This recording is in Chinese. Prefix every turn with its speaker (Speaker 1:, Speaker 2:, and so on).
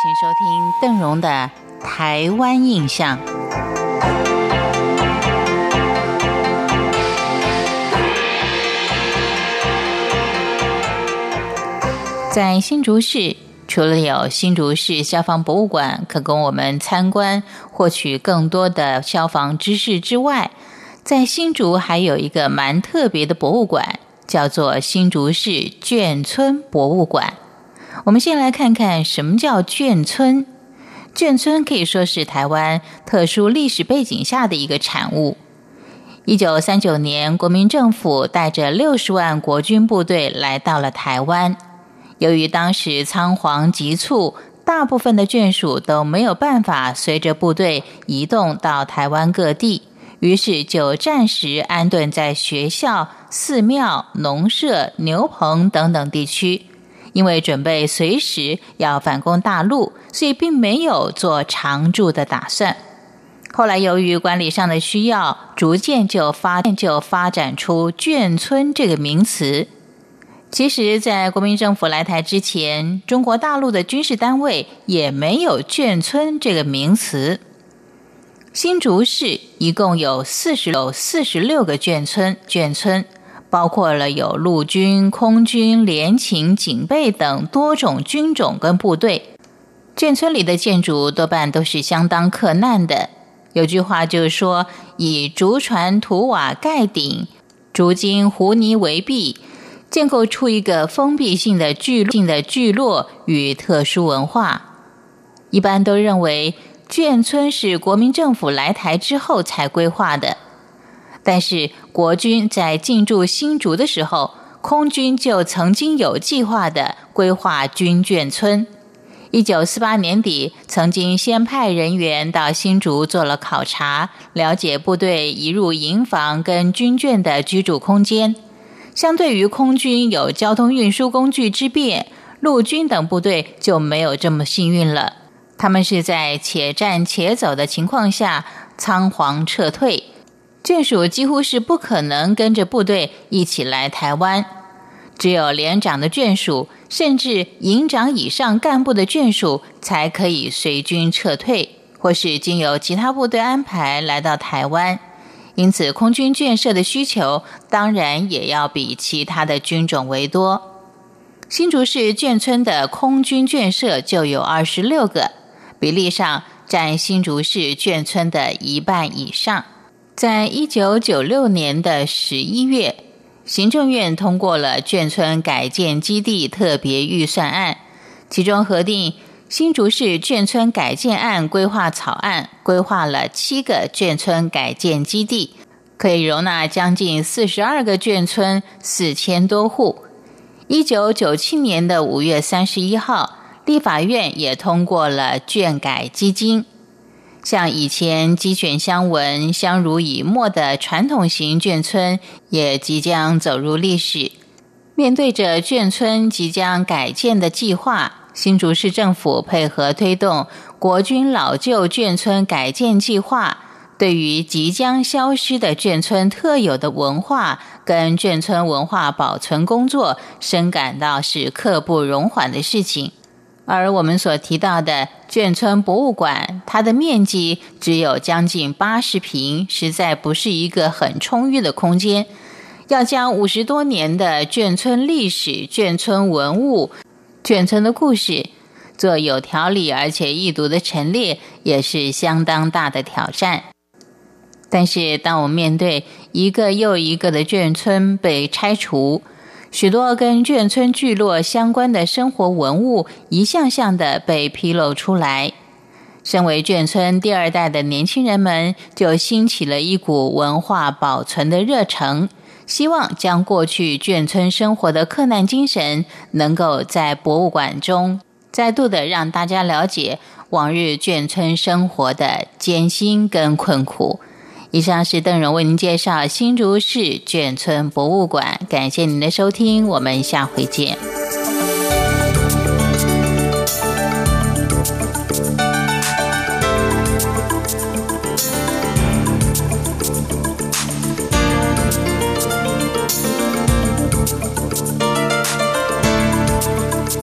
Speaker 1: 请收听邓荣的《台湾印象》。在新竹市，除了有新竹市消防博物馆可供我们参观，获取更多的消防知识之外，在新竹还有一个蛮特别的博物馆，叫做新竹市眷村博物馆。我们先来看看什么叫眷村。眷村可以说是台湾特殊历史背景下的一个产物。一九三九年，国民政府带着六十万国军部队来到了台湾。由于当时仓皇急促，大部分的眷属都没有办法随着部队移动到台湾各地，于是就暂时安顿在学校、寺庙、农舍、牛棚等等地区。因为准备随时要反攻大陆，所以并没有做常住的打算。后来由于管理上的需要，逐渐就发就发展出眷村这个名词。其实，在国民政府来台之前，中国大陆的军事单位也没有“眷村”这个名词。新竹市一共有四十有四十六个眷村，眷村包括了有陆军、空军、联勤、警备等多种军种跟部队。眷村里的建筑多半都是相当克难的。有句话就是说：“以竹船土瓦盖顶，竹筋糊泥为壁。”建构出一个封闭性的聚性的聚落与特殊文化，一般都认为眷村是国民政府来台之后才规划的。但是国军在进驻新竹的时候，空军就曾经有计划的规划军眷村。一九四八年底，曾经先派人员到新竹做了考察，了解部队移入营房跟军眷的居住空间。相对于空军有交通运输工具之便，陆军等部队就没有这么幸运了。他们是在且战且走的情况下仓皇撤退，眷属几乎是不可能跟着部队一起来台湾。只有连长的眷属，甚至营长以上干部的眷属，才可以随军撤退，或是经由其他部队安排来到台湾。因此，空军眷舍的需求当然也要比其他的军种为多。新竹市眷村的空军眷舍就有二十六个，比例上占新竹市眷村的一半以上。在一九九六年的十一月，行政院通过了眷村改建基地特别预算案，其中核定。新竹市眷村改建案规划草案规划了七个眷村改建基地，可以容纳将近四十二个眷村，四千多户。一九九七年的五月三十一号，立法院也通过了眷改基金。像以前鸡犬相闻、相濡以沫的传统型眷村，也即将走入历史。面对着眷村即将改建的计划。新竹市政府配合推动国军老旧眷村改建计划，对于即将消失的眷村特有的文化跟眷村文化保存工作，深感到是刻不容缓的事情。而我们所提到的眷村博物馆，它的面积只有将近八十平，实在不是一个很充裕的空间。要将五十多年的眷村历史、眷村文物。眷村的故事，做有条理而且易读的陈列，也是相当大的挑战。但是，当我面对一个又一个的眷村被拆除，许多跟眷村聚落相关的生活文物一项项的被披露出来，身为眷村第二代的年轻人们，就兴起了一股文化保存的热诚。希望将过去眷村生活的克难精神，能够在博物馆中再度的让大家了解往日眷村生活的艰辛跟困苦。以上是邓荣为您介绍新竹市眷村博物馆，感谢您的收听，我们下回见。